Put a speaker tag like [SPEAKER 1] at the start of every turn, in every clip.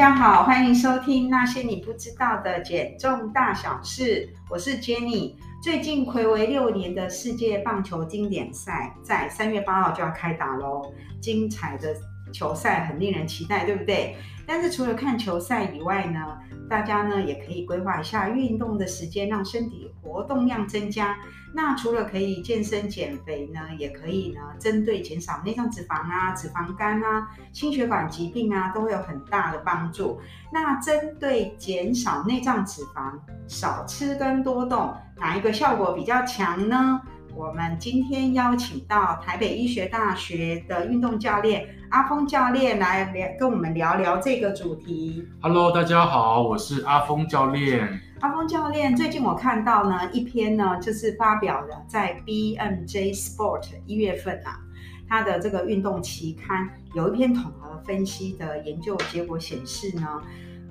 [SPEAKER 1] 大家好，欢迎收听那些你不知道的减重大小事，我是 Jenny。最近睽违六年的世界棒球经典赛在三月八号就要开打喽，精彩的球赛很令人期待，对不对？但是除了看球赛以外呢，大家呢也可以规划一下运动的时间，让身体活动量增加。那除了可以健身减肥呢，也可以呢针对减少内脏脂肪啊、脂肪肝啊、心血管疾病啊，都会有很大的帮助。那针对减少内脏脂肪，少吃跟多动，哪一个效果比较强呢？我们今天邀请到台北医学大学的运动教练阿峰教练来聊，跟我们聊聊这个主题。
[SPEAKER 2] Hello，大家好，我是阿峰教练。
[SPEAKER 1] 阿峰教练，最近我看到呢一篇呢，就是发表了在 BMJ Sport 一月份啊，它的这个运动期刊有一篇统合分析的研究结果显示呢，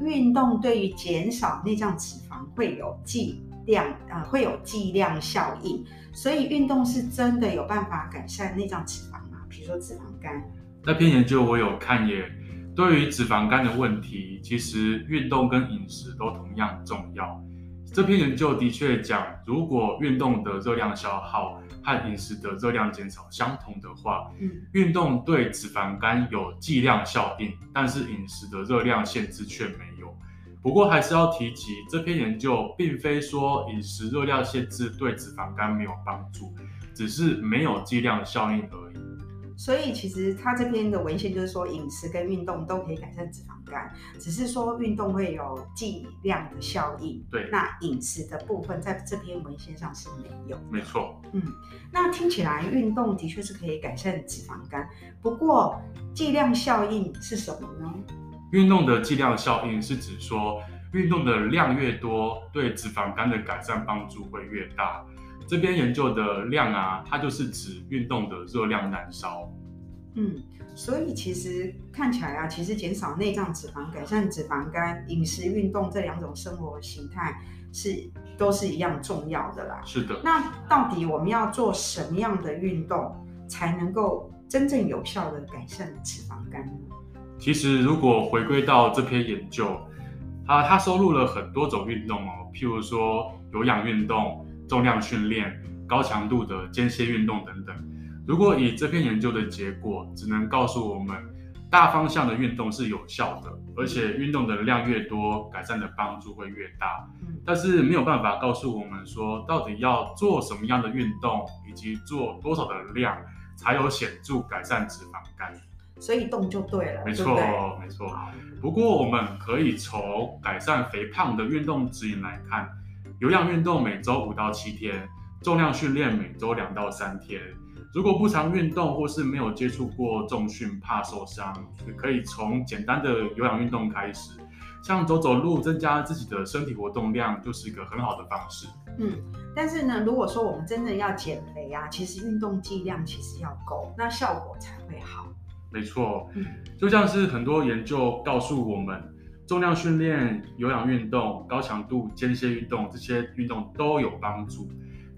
[SPEAKER 1] 运动对于减少内脏脂肪会有剂量呃会有剂量效应。所以运动是真的有办法改善内脏脂肪吗？比如说脂肪肝。
[SPEAKER 2] 那篇研究我有看耶。对于脂肪肝的问题，其实运动跟饮食都同样重要。这篇研究的确讲，如果运动的热量消耗和饮食的热量减少相同的话，嗯，运动对脂肪肝有剂量效应，但是饮食的热量限制却没有。不过还是要提及，这篇研究并非说饮食热量限制对脂肪肝没有帮助，只是没有剂量效应而已。
[SPEAKER 1] 所以其实他这篇的文献就是说，饮食跟运动都可以改善脂肪肝，只是说运动会有剂量的效应。
[SPEAKER 2] 对，
[SPEAKER 1] 那饮食的部分在这篇文献上是没有。
[SPEAKER 2] 没错。
[SPEAKER 1] 嗯，那听起来运动的确是可以改善脂肪肝，不过剂量效应是什么呢？
[SPEAKER 2] 运动的剂量效应是指说，运动的量越多，对脂肪肝的改善帮助会越大。这边研究的量啊，它就是指运动的热量燃烧。
[SPEAKER 1] 嗯，所以其实看起来啊，其实减少内脏脂肪、改善脂肪肝、饮食、运动这两种生活形态是都是一样重要的啦。
[SPEAKER 2] 是的。
[SPEAKER 1] 那到底我们要做什么样的运动，才能够真正有效的改善脂肪肝呢？
[SPEAKER 2] 其实，如果回归到这篇研究，啊，它收录了很多种运动哦，譬如说有氧运动、重量训练、高强度的间歇运动等等。如果以这篇研究的结果，只能告诉我们大方向的运动是有效的，而且运动的量越多，改善的帮助会越大。但是没有办法告诉我们说，到底要做什么样的运动，以及做多少的量，才有显著改善脂肪肝。
[SPEAKER 1] 所以动就对了，
[SPEAKER 2] 没错，没错。不过我们可以从改善肥胖的运动指引来看，有氧运动每周五到七天，重量训练每周两到三天。如果不常运动或是没有接触过重训，怕受伤，可以从简单的有氧运动开始，像走走路，增加自己的身体活动量，就是一个很好的方式。
[SPEAKER 1] 嗯，但是呢，如果说我们真的要减肥啊，其实运动剂量其实要够，那效果才会好。
[SPEAKER 2] 没错，就像是很多研究告诉我们，重量训练、有氧运动、高强度间歇运动这些运动都有帮助，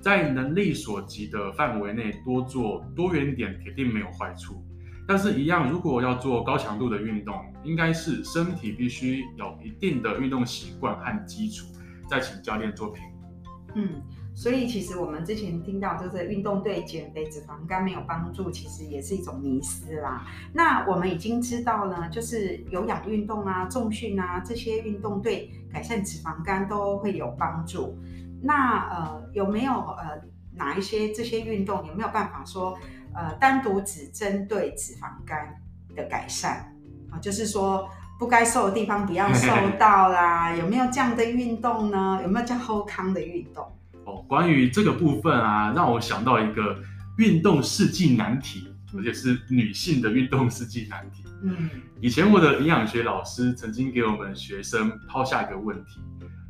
[SPEAKER 2] 在能力所及的范围内多做多元点，铁定没有坏处。但是，一样，如果要做高强度的运动，应该是身体必须有一定的运动习惯和基础，再请教练做评估。
[SPEAKER 1] 嗯。所以其实我们之前听到，就是运动对减肥、脂肪肝没有帮助，其实也是一种迷思啦。那我们已经知道了，就是有氧运动啊、重训啊这些运动对改善脂肪肝都会有帮助。那呃有没有呃哪一些这些运动有没有办法说呃单独只针对脂肪肝的改善啊？就是说不该瘦的地方不要瘦到啦，有没有这样的运动呢？有没有叫后康的运动？
[SPEAKER 2] 哦，关于这个部分啊，让我想到一个运动世纪难题，而且是女性的运动世纪难题。嗯，以前我的营养学老师曾经给我们学生抛下一个问题，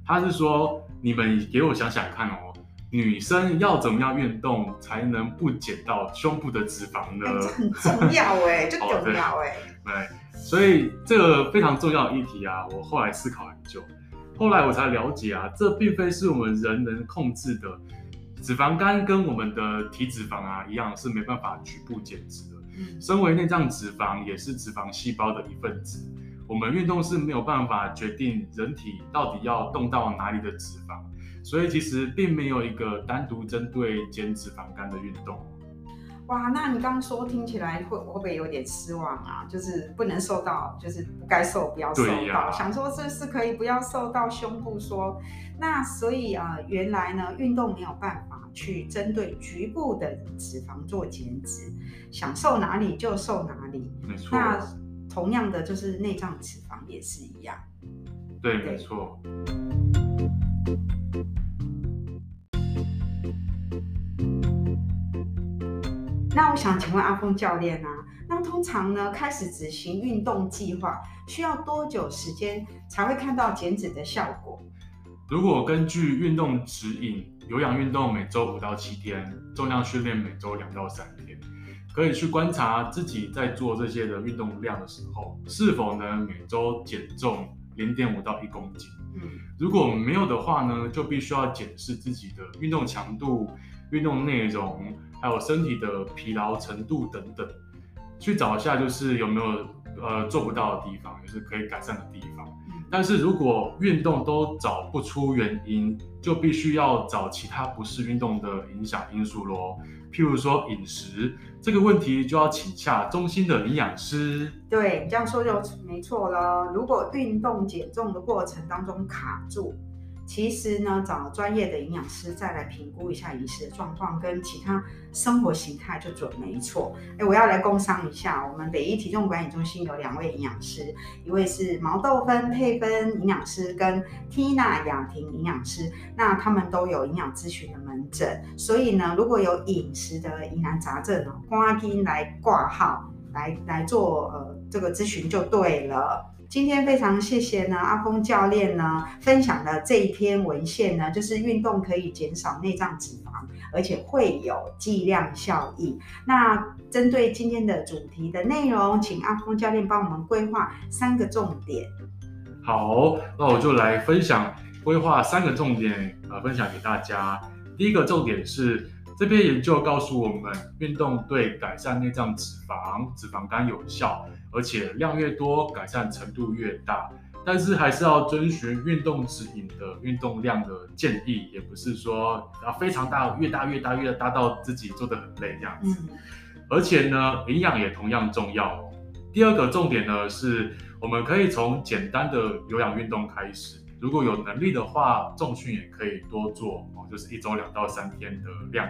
[SPEAKER 2] 他是说：你们给我想想看哦，女生要怎么样运动才能不减到胸部的脂肪呢？
[SPEAKER 1] 欸、很重要哎，这重要哎。
[SPEAKER 2] 对，所以这个非常重要的议题啊，我后来思考很久。后来我才了解啊，这并非是我们人能控制的。脂肪肝跟我们的体脂肪啊一样，是没办法局部减脂的。身为内脏脂肪，也是脂肪细胞的一份子。我们运动是没有办法决定人体到底要动到哪里的脂肪，所以其实并没有一个单独针对减脂肪肝的运动。
[SPEAKER 1] 哇，那你刚刚说听起来会会不会有点失望啊？就是不能瘦到，就是不该瘦不要瘦到，啊、想说这是可以不要瘦到胸部说，那所以啊、呃，原来呢运动没有办法去针对局部的脂肪做减脂，想瘦哪里就瘦哪里。
[SPEAKER 2] 没错。
[SPEAKER 1] 那同样的就是内脏脂肪也是一样。
[SPEAKER 2] 对，没错。
[SPEAKER 1] 那我想请问阿峰教练啊，那通常呢开始执行运动计划需要多久时间才会看到减脂的效果？
[SPEAKER 2] 如果根据运动指引，有氧运动每周五到七天，重量训练每周两到三天，可以去观察自己在做这些的运动量的时候，是否能每周减重零点五到一公斤。嗯，如果没有的话呢，就必须要检视自己的运动强度、运动内容。还有身体的疲劳程度等等，去找一下就是有没有呃做不到的地方，就是可以改善的地方。但是如果运动都找不出原因，就必须要找其他不是运动的影响因素咯。譬如说饮食这个问题，就要请下中心的营养师。
[SPEAKER 1] 对，这样说就没错了。如果运动减重的过程当中卡住。其实呢，找专业的营养师再来评估一下饮食的状况跟其他生活形态就准没错。哎，我要来工商一下，我们北医体重管理中心有两位营养师，一位是毛豆芬佩芬营养师跟 Tina 雅婷营养师，那他们都有营养咨询的门诊，所以呢，如果有饮食的疑难杂症呢，欢迎来挂号来来做呃这个咨询就对了。今天非常谢谢呢，阿峰教练呢分享的这一篇文献呢，就是运动可以减少内脏脂肪，而且会有剂量效应。那针对今天的主题的内容，请阿峰教练帮我们规划三个重点。
[SPEAKER 2] 好，那我就来分享规划三个重点，呃，分享给大家。第一个重点是。这篇研究告诉我们，运动对改善内脏脂肪、脂肪肝有效，而且量越多，改善程度越大。但是还是要遵循运动指引的运动量的建议，也不是说啊非常大，越大越大越大到自己做得很累这样子。而且呢，营养也同样重要。第二个重点呢，是我们可以从简单的有氧运动开始。如果有能力的话，重训也可以多做哦，就是一周两到三天的量。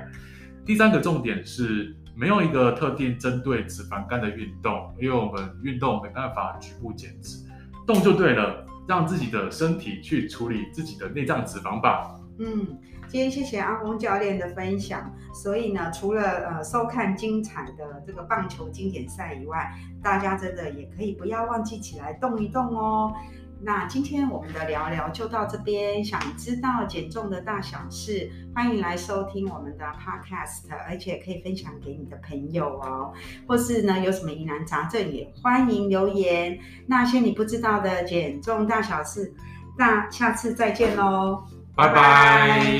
[SPEAKER 2] 第三个重点是没有一个特定针对脂肪肝的运动，因为我们运动没办法局部减脂，动就对了，让自己的身体去处理自己的内脏脂肪吧。
[SPEAKER 1] 嗯，今天谢谢阿峰教练的分享。所以呢，除了呃收看精彩的这个棒球经典赛以外，大家真的也可以不要忘记起来动一动哦。那今天我们的聊聊就到这边。想知道减重的大小事，欢迎来收听我们的 podcast，而且可以分享给你的朋友哦。或是呢，有什么疑难杂症也欢迎留言。那些你不知道的减重大小事，那下次再见喽，拜拜。